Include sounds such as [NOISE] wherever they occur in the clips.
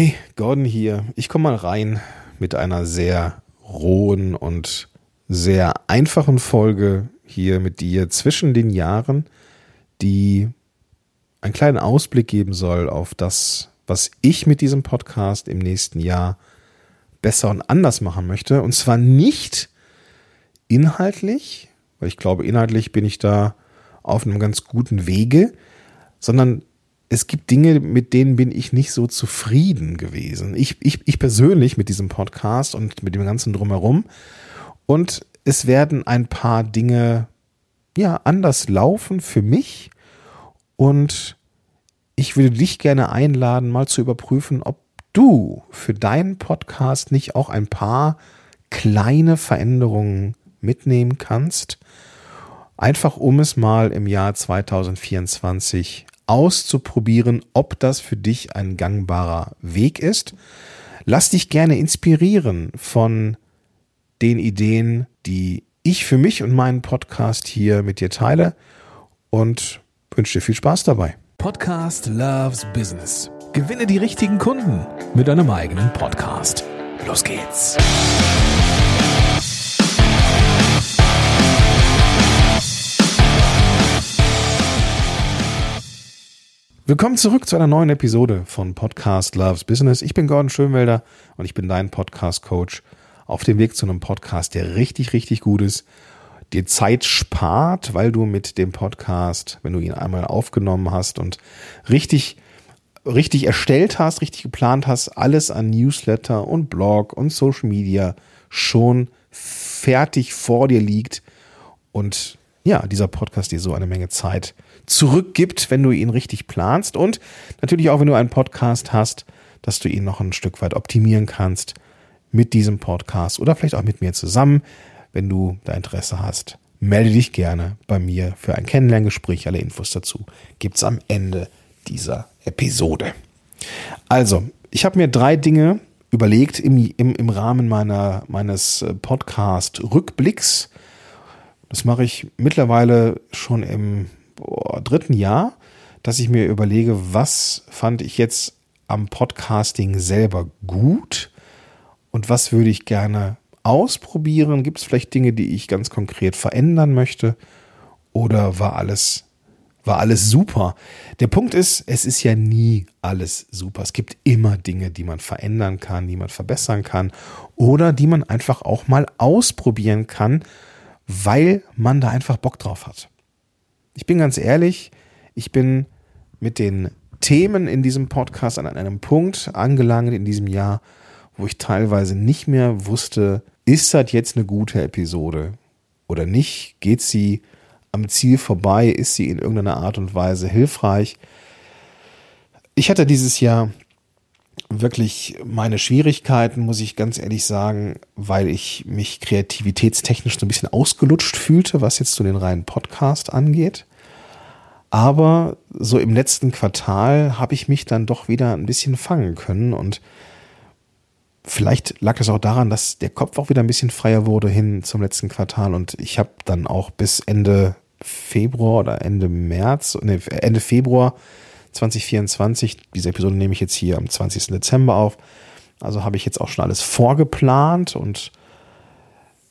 Hey, Gordon hier. Ich komme mal rein mit einer sehr rohen und sehr einfachen Folge hier mit dir zwischen den Jahren, die einen kleinen Ausblick geben soll auf das, was ich mit diesem Podcast im nächsten Jahr besser und anders machen möchte. Und zwar nicht inhaltlich, weil ich glaube, inhaltlich bin ich da auf einem ganz guten Wege, sondern es gibt Dinge, mit denen bin ich nicht so zufrieden gewesen. Ich, ich, ich persönlich mit diesem Podcast und mit dem ganzen drumherum. Und es werden ein paar Dinge ja anders laufen für mich. Und ich würde dich gerne einladen, mal zu überprüfen, ob du für deinen Podcast nicht auch ein paar kleine Veränderungen mitnehmen kannst. Einfach um es mal im Jahr 2024 auszuprobieren, ob das für dich ein gangbarer Weg ist. Lass dich gerne inspirieren von den Ideen, die ich für mich und meinen Podcast hier mit dir teile und wünsche dir viel Spaß dabei. Podcast Loves Business. Gewinne die richtigen Kunden mit deinem eigenen Podcast. Los geht's. Willkommen zurück zu einer neuen Episode von Podcast Loves Business. Ich bin Gordon Schönwelder und ich bin dein Podcast Coach auf dem Weg zu einem Podcast, der richtig, richtig gut ist, dir Zeit spart, weil du mit dem Podcast, wenn du ihn einmal aufgenommen hast und richtig, richtig erstellt hast, richtig geplant hast, alles an Newsletter und Blog und Social Media schon fertig vor dir liegt und ja, dieser Podcast dir so eine Menge Zeit zurückgibt, wenn du ihn richtig planst und natürlich auch, wenn du einen Podcast hast, dass du ihn noch ein Stück weit optimieren kannst mit diesem Podcast oder vielleicht auch mit mir zusammen. Wenn du da Interesse hast, melde dich gerne bei mir für ein Kennenlerngespräch. Alle Infos dazu gibt's am Ende dieser Episode. Also, ich habe mir drei Dinge überlegt im, im, im Rahmen meiner, meines äh, Podcast-Rückblicks. Das mache ich mittlerweile schon im boah, dritten Jahr, dass ich mir überlege, was fand ich jetzt am Podcasting selber gut und was würde ich gerne ausprobieren? Gibt es vielleicht Dinge, die ich ganz konkret verändern möchte? Oder war alles, war alles super? Der Punkt ist, es ist ja nie alles super. Es gibt immer Dinge, die man verändern kann, die man verbessern kann oder die man einfach auch mal ausprobieren kann, weil man da einfach Bock drauf hat. Ich bin ganz ehrlich, ich bin mit den Themen in diesem Podcast an einem Punkt angelangt in diesem Jahr, wo ich teilweise nicht mehr wusste, ist das jetzt eine gute Episode oder nicht? Geht sie am Ziel vorbei? Ist sie in irgendeiner Art und Weise hilfreich? Ich hatte dieses Jahr wirklich meine Schwierigkeiten, muss ich ganz ehrlich sagen, weil ich mich kreativitätstechnisch so ein bisschen ausgelutscht fühlte, was jetzt so den reinen Podcast angeht. Aber so im letzten Quartal habe ich mich dann doch wieder ein bisschen fangen können und vielleicht lag es auch daran, dass der Kopf auch wieder ein bisschen freier wurde hin zum letzten Quartal und ich habe dann auch bis Ende Februar oder Ende März, nee, Ende Februar 2024. Diese Episode nehme ich jetzt hier am 20. Dezember auf. Also habe ich jetzt auch schon alles vorgeplant und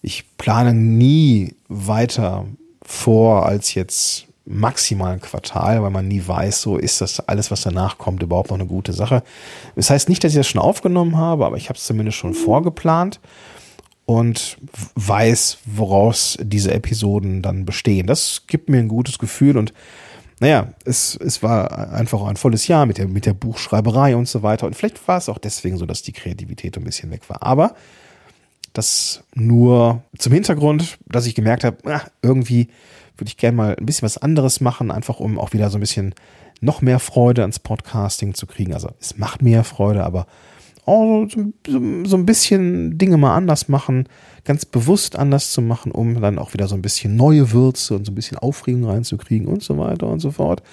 ich plane nie weiter vor als jetzt maximal ein Quartal, weil man nie weiß, so ist das alles, was danach kommt, überhaupt noch eine gute Sache. Das heißt nicht, dass ich das schon aufgenommen habe, aber ich habe es zumindest schon vorgeplant und weiß, woraus diese Episoden dann bestehen. Das gibt mir ein gutes Gefühl und naja, es, es war einfach ein volles Jahr mit der, mit der Buchschreiberei und so weiter. Und vielleicht war es auch deswegen so, dass die Kreativität ein bisschen weg war. Aber das nur zum Hintergrund, dass ich gemerkt habe, ah, irgendwie würde ich gerne mal ein bisschen was anderes machen, einfach um auch wieder so ein bisschen noch mehr Freude ans Podcasting zu kriegen. Also es macht mir Freude, aber oh, so, so, ein bisschen Dinge mal anders machen, ganz bewusst anders zu machen, um dann auch wieder so ein bisschen neue Würze und so ein bisschen Aufregung reinzukriegen und so weiter und so fort.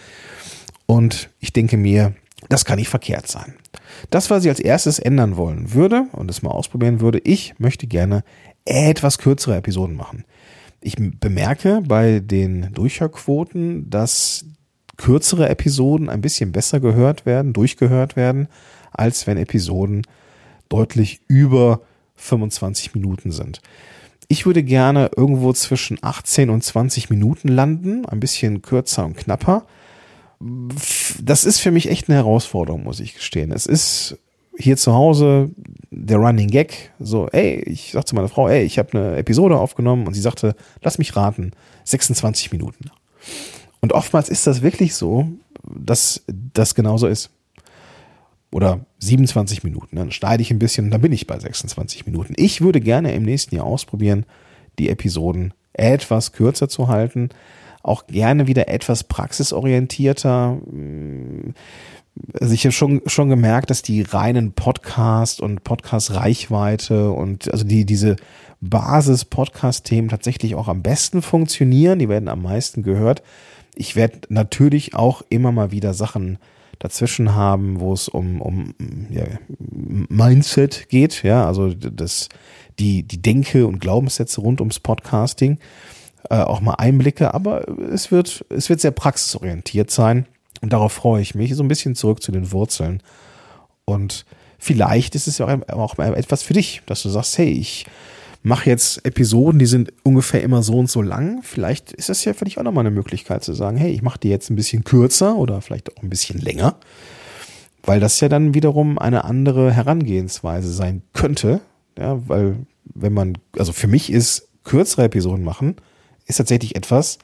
Und ich denke mir, das kann nicht verkehrt sein. Das, was ich als erstes ändern wollen würde und es mal ausprobieren würde, ich möchte gerne etwas kürzere Episoden machen. Ich bemerke bei den Durchhörquoten, dass kürzere Episoden ein bisschen besser gehört werden, durchgehört werden als wenn Episoden deutlich über 25 Minuten sind. Ich würde gerne irgendwo zwischen 18 und 20 Minuten landen, ein bisschen kürzer und knapper. Das ist für mich echt eine Herausforderung, muss ich gestehen. Es ist hier zu Hause der Running Gag, so, ey, ich sag zu meiner Frau, ey, ich habe eine Episode aufgenommen und sie sagte, lass mich raten, 26 Minuten. Und oftmals ist das wirklich so, dass das genauso ist. Oder 27 Minuten. Dann schneide ich ein bisschen und dann bin ich bei 26 Minuten. Ich würde gerne im nächsten Jahr ausprobieren, die Episoden etwas kürzer zu halten. Auch gerne wieder etwas praxisorientierter also ich habe schon, schon gemerkt, dass die reinen Podcast und Podcast-Reichweite und also die, diese Basis-Podcast-Themen tatsächlich auch am besten funktionieren. Die werden am meisten gehört. Ich werde natürlich auch immer mal wieder Sachen dazwischen haben, wo es um, um ja, Mindset geht, ja, also das, die, die Denke und Glaubenssätze rund ums Podcasting, äh, auch mal Einblicke, aber es wird, es wird sehr praxisorientiert sein und darauf freue ich mich, so ein bisschen zurück zu den Wurzeln. Und vielleicht ist es ja auch, etwas für dich, dass du sagst, hey, ich mache jetzt Episoden, die sind ungefähr immer so und so lang. Vielleicht ist das ja für dich auch nochmal eine Möglichkeit zu sagen, hey, ich mache die jetzt ein bisschen kürzer oder vielleicht auch ein bisschen länger, weil das ja dann wiederum eine andere Herangehensweise sein könnte. Ja, weil wenn man, also für mich ist kürzere Episoden machen, ist tatsächlich etwas,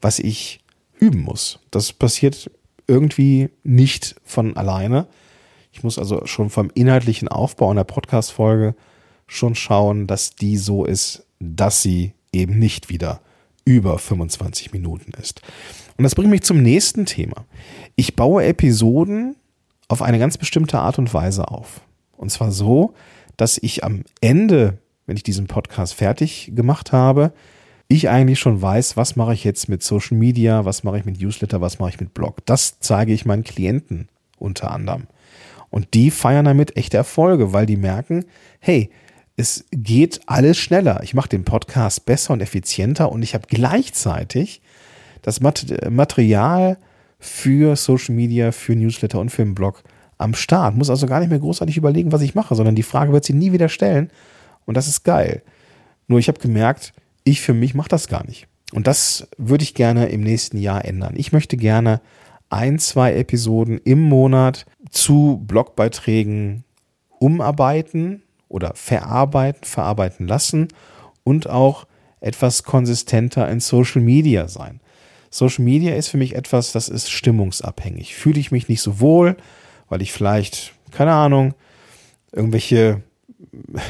was ich üben muss. Das passiert irgendwie nicht von alleine. Ich muss also schon vom inhaltlichen Aufbau einer Podcast-Folge schon schauen, dass die so ist, dass sie eben nicht wieder über 25 Minuten ist. Und das bringt mich zum nächsten Thema. Ich baue Episoden auf eine ganz bestimmte Art und Weise auf. Und zwar so, dass ich am Ende, wenn ich diesen Podcast fertig gemacht habe, ich eigentlich schon weiß, was mache ich jetzt mit Social Media, was mache ich mit Newsletter, was mache ich mit Blog. Das zeige ich meinen Klienten unter anderem. Und die feiern damit echte Erfolge, weil die merken, hey, es geht alles schneller. Ich mache den Podcast besser und effizienter und ich habe gleichzeitig das Material für Social Media, für Newsletter und für den Blog am Start. Muss also gar nicht mehr großartig überlegen, was ich mache, sondern die Frage wird sie nie wieder stellen. Und das ist geil. Nur ich habe gemerkt, ich für mich mache das gar nicht. Und das würde ich gerne im nächsten Jahr ändern. Ich möchte gerne ein, zwei Episoden im Monat zu Blogbeiträgen umarbeiten oder verarbeiten, verarbeiten lassen und auch etwas konsistenter in Social Media sein. Social Media ist für mich etwas, das ist stimmungsabhängig. Fühle ich mich nicht so wohl, weil ich vielleicht, keine Ahnung, irgendwelche [LAUGHS]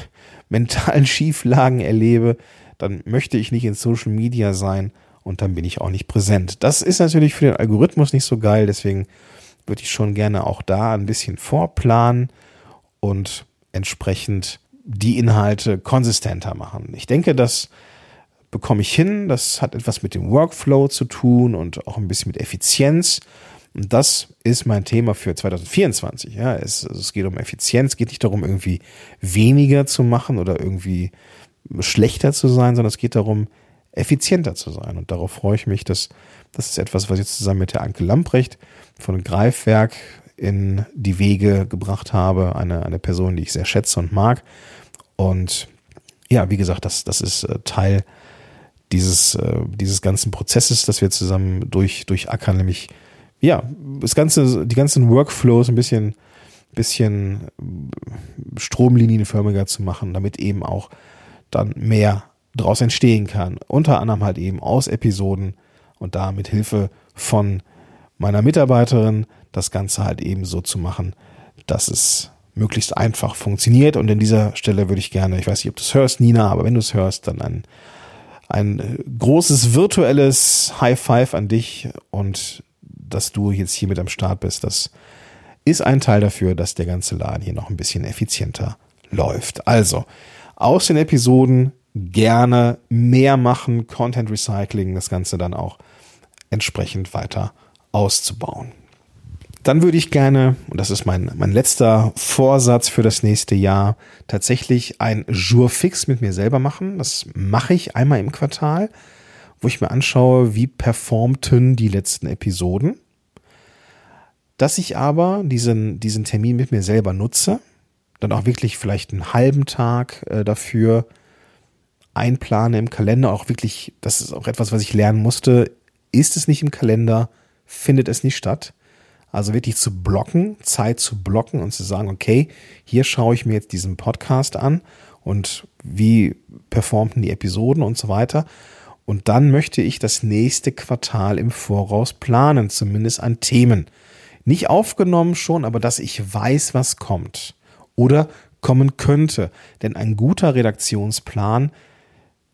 mentalen Schieflagen erlebe, dann möchte ich nicht in Social Media sein und dann bin ich auch nicht präsent. Das ist natürlich für den Algorithmus nicht so geil, deswegen würde ich schon gerne auch da ein bisschen vorplanen und entsprechend die Inhalte konsistenter machen. Ich denke, das bekomme ich hin. Das hat etwas mit dem Workflow zu tun und auch ein bisschen mit Effizienz. Und das ist mein Thema für 2024. Ja, es, es geht um Effizienz, es geht nicht darum, irgendwie weniger zu machen oder irgendwie schlechter zu sein, sondern es geht darum, effizienter zu sein. Und darauf freue ich mich, dass das ist etwas, was ich zusammen mit der Anke Lamprecht von Greifwerk in die Wege gebracht habe. Eine, eine Person, die ich sehr schätze und mag. Und ja, wie gesagt, das, das ist äh, Teil dieses, äh, dieses ganzen Prozesses, das wir zusammen durch, durchackern, nämlich ja, das ganze, die ganzen Workflows ein bisschen, bisschen stromlinienförmiger zu machen, damit eben auch dann mehr draus entstehen kann. Unter anderem halt eben aus Episoden und da mit Hilfe von meiner Mitarbeiterin das Ganze halt eben so zu machen, dass es möglichst einfach funktioniert. Und an dieser Stelle würde ich gerne, ich weiß nicht, ob du es hörst, Nina, aber wenn du es hörst, dann ein, ein großes virtuelles High Five an dich und dass du jetzt hier mit am Start bist. Das ist ein Teil dafür, dass der ganze Laden hier noch ein bisschen effizienter läuft. Also, aus den Episoden gerne mehr machen, Content Recycling, das Ganze dann auch entsprechend weiter auszubauen. Dann würde ich gerne, und das ist mein, mein letzter Vorsatz für das nächste Jahr, tatsächlich ein Jour fix mit mir selber machen. Das mache ich einmal im Quartal, wo ich mir anschaue, wie performten die letzten Episoden. dass ich aber diesen, diesen Termin mit mir selber nutze, dann auch wirklich vielleicht einen halben Tag äh, dafür einplane im Kalender, auch wirklich, das ist auch etwas, was ich lernen musste, ist es nicht im Kalender, findet es nicht statt. Also wirklich zu blocken, Zeit zu blocken und zu sagen, okay, hier schaue ich mir jetzt diesen Podcast an und wie performten die Episoden und so weiter. Und dann möchte ich das nächste Quartal im Voraus planen, zumindest an Themen. Nicht aufgenommen schon, aber dass ich weiß, was kommt oder kommen könnte. Denn ein guter Redaktionsplan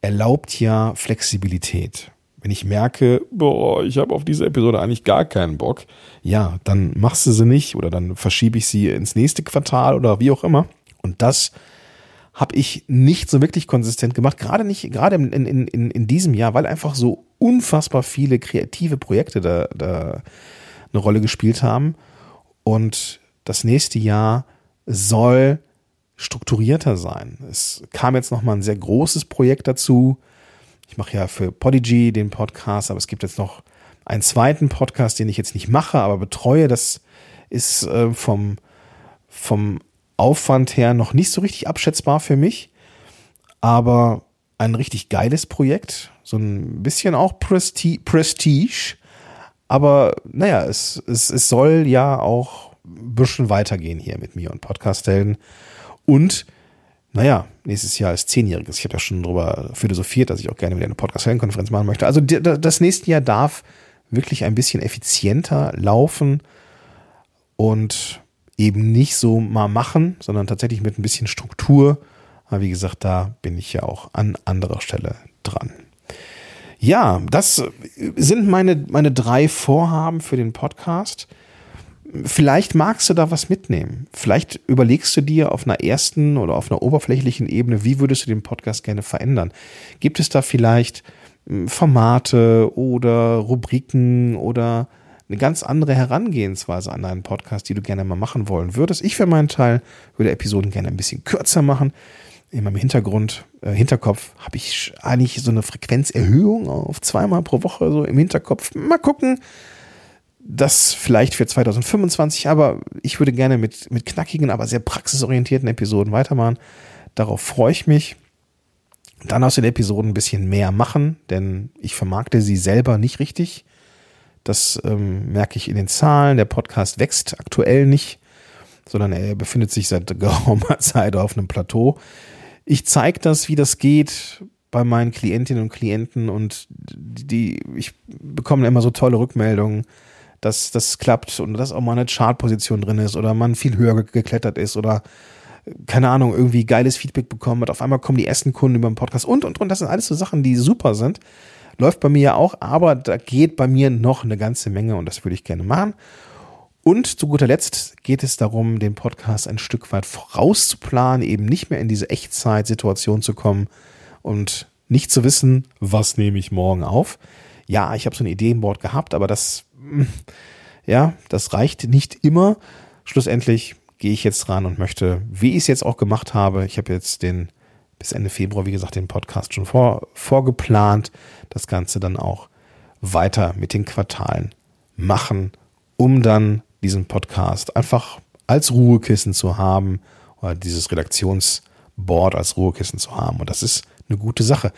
erlaubt ja Flexibilität. Wenn ich merke, boah, ich habe auf diese Episode eigentlich gar keinen Bock, ja, dann machst du sie nicht oder dann verschiebe ich sie ins nächste Quartal oder wie auch immer. Und das habe ich nicht so wirklich konsistent gemacht, gerade nicht, gerade in, in, in, in diesem Jahr, weil einfach so unfassbar viele kreative Projekte da, da eine Rolle gespielt haben. Und das nächste Jahr soll strukturierter sein. Es kam jetzt noch mal ein sehr großes Projekt dazu. Ich mache ja für Podigy den Podcast, aber es gibt jetzt noch einen zweiten Podcast, den ich jetzt nicht mache, aber betreue. Das ist äh, vom, vom Aufwand her noch nicht so richtig abschätzbar für mich, aber ein richtig geiles Projekt. So ein bisschen auch Presti Prestige. Aber naja, es, es, es soll ja auch ein bisschen weitergehen hier mit mir und Podcast-Helden. Und naja, nächstes Jahr ist zehnjähriges. Ich habe ja schon darüber philosophiert, dass ich auch gerne wieder eine Podcast-Helden-Konferenz machen möchte. Also das nächste Jahr darf wirklich ein bisschen effizienter laufen und eben nicht so mal machen, sondern tatsächlich mit ein bisschen Struktur. Aber wie gesagt, da bin ich ja auch an anderer Stelle dran. Ja, das sind meine, meine drei Vorhaben für den Podcast. Vielleicht magst du da was mitnehmen. Vielleicht überlegst du dir auf einer ersten oder auf einer oberflächlichen Ebene, wie würdest du den Podcast gerne verändern? Gibt es da vielleicht hm, Formate oder Rubriken oder eine ganz andere Herangehensweise an deinen Podcast, die du gerne mal machen wollen würdest? Ich für meinen Teil würde Episoden gerne ein bisschen kürzer machen. In meinem Hintergrund, äh, Hinterkopf habe ich eigentlich so eine Frequenzerhöhung auf zweimal pro Woche so im Hinterkopf. Mal gucken das vielleicht für 2025, aber ich würde gerne mit, mit knackigen, aber sehr praxisorientierten Episoden weitermachen. Darauf freue ich mich. Dann aus den Episoden ein bisschen mehr machen, denn ich vermarkte sie selber nicht richtig. Das ähm, merke ich in den Zahlen. Der Podcast wächst aktuell nicht, sondern er befindet sich seit [LAUGHS] geraumer Zeit auf einem Plateau. Ich zeige das, wie das geht bei meinen Klientinnen und Klienten und die, ich bekomme immer so tolle Rückmeldungen dass das klappt und dass auch mal eine Chartposition drin ist oder man viel höher geklettert ist oder keine Ahnung, irgendwie geiles Feedback bekommen hat. Auf einmal kommen die ersten Kunden über den Podcast und, und, und. Das sind alles so Sachen, die super sind. Läuft bei mir ja auch, aber da geht bei mir noch eine ganze Menge und das würde ich gerne machen. Und zu guter Letzt geht es darum, den Podcast ein Stück weit vorauszuplanen, eben nicht mehr in diese Echtzeit-Situation zu kommen und nicht zu wissen, was nehme ich morgen auf. Ja, ich habe so ein Ideenboard gehabt, aber das ja, das reicht nicht immer. Schlussendlich gehe ich jetzt ran und möchte, wie ich es jetzt auch gemacht habe, ich habe jetzt den bis Ende Februar, wie gesagt, den Podcast schon vor, vorgeplant, das Ganze dann auch weiter mit den Quartalen machen, um dann diesen Podcast einfach als Ruhekissen zu haben oder dieses Redaktionsboard als Ruhekissen zu haben. Und das ist eine gute Sache.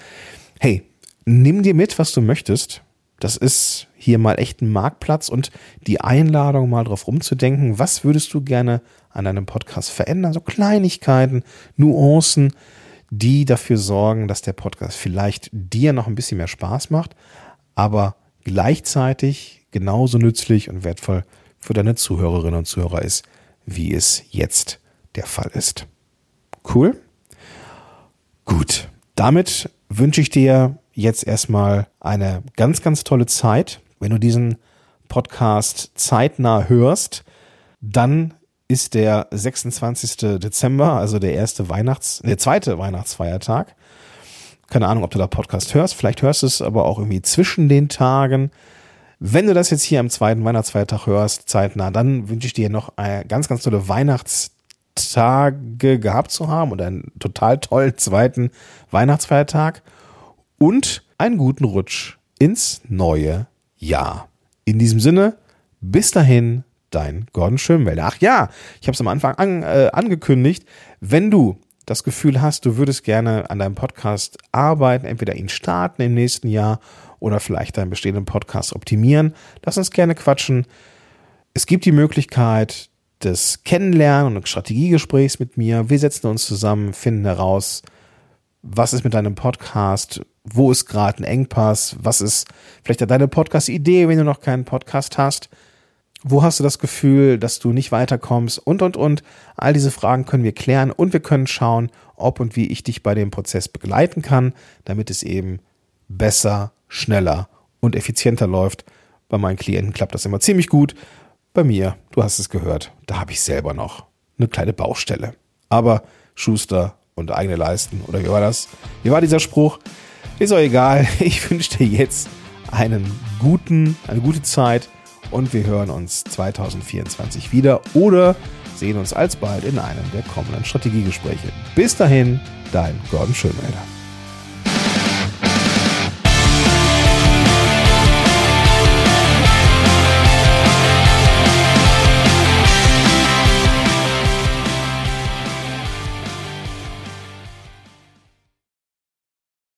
Hey, nimm dir mit, was du möchtest. Das ist hier mal echt ein Marktplatz und die Einladung mal drauf rumzudenken, was würdest du gerne an deinem Podcast verändern? So Kleinigkeiten, Nuancen, die dafür sorgen, dass der Podcast vielleicht dir noch ein bisschen mehr Spaß macht, aber gleichzeitig genauso nützlich und wertvoll für deine Zuhörerinnen und Zuhörer ist, wie es jetzt der Fall ist. Cool? Gut. Damit wünsche ich dir jetzt erstmal eine ganz, ganz tolle Zeit. Wenn du diesen Podcast zeitnah hörst, dann ist der 26. Dezember, also der erste Weihnachts-, der zweite Weihnachtsfeiertag. Keine Ahnung, ob du da Podcast hörst. Vielleicht hörst du es aber auch irgendwie zwischen den Tagen. Wenn du das jetzt hier am zweiten Weihnachtsfeiertag hörst, zeitnah, dann wünsche ich dir noch ganz, ganz tolle Weihnachtstage gehabt zu haben und einen total tollen zweiten Weihnachtsfeiertag und einen guten Rutsch ins neue Jahr. In diesem Sinne, bis dahin, dein Gordon Schönwälder. Ach ja, ich habe es am Anfang an, äh, angekündigt. Wenn du das Gefühl hast, du würdest gerne an deinem Podcast arbeiten, entweder ihn starten im nächsten Jahr oder vielleicht deinen bestehenden Podcast optimieren, lass uns gerne quatschen. Es gibt die Möglichkeit des Kennenlernen und Strategiegesprächs mit mir. Wir setzen uns zusammen, finden heraus, was ist mit deinem Podcast, wo ist gerade ein Engpass, was ist vielleicht deine Podcast-Idee, wenn du noch keinen Podcast hast. Wo hast du das Gefühl, dass du nicht weiterkommst? Und, und, und. All diese Fragen können wir klären und wir können schauen, ob und wie ich dich bei dem Prozess begleiten kann, damit es eben besser, schneller und effizienter läuft. Bei meinen Klienten klappt das immer ziemlich gut. Bei mir, du hast es gehört, da habe ich selber noch eine kleine Baustelle. Aber Schuster und eigene Leisten, oder wie war das? Wie war dieser Spruch? Ist auch egal. [LAUGHS] Ich wünsche dir jetzt einen guten, eine gute Zeit und wir hören uns 2024 wieder oder sehen uns alsbald in einem der kommenden Strategiegespräche. Bis dahin, dein Gordon Schönmelder.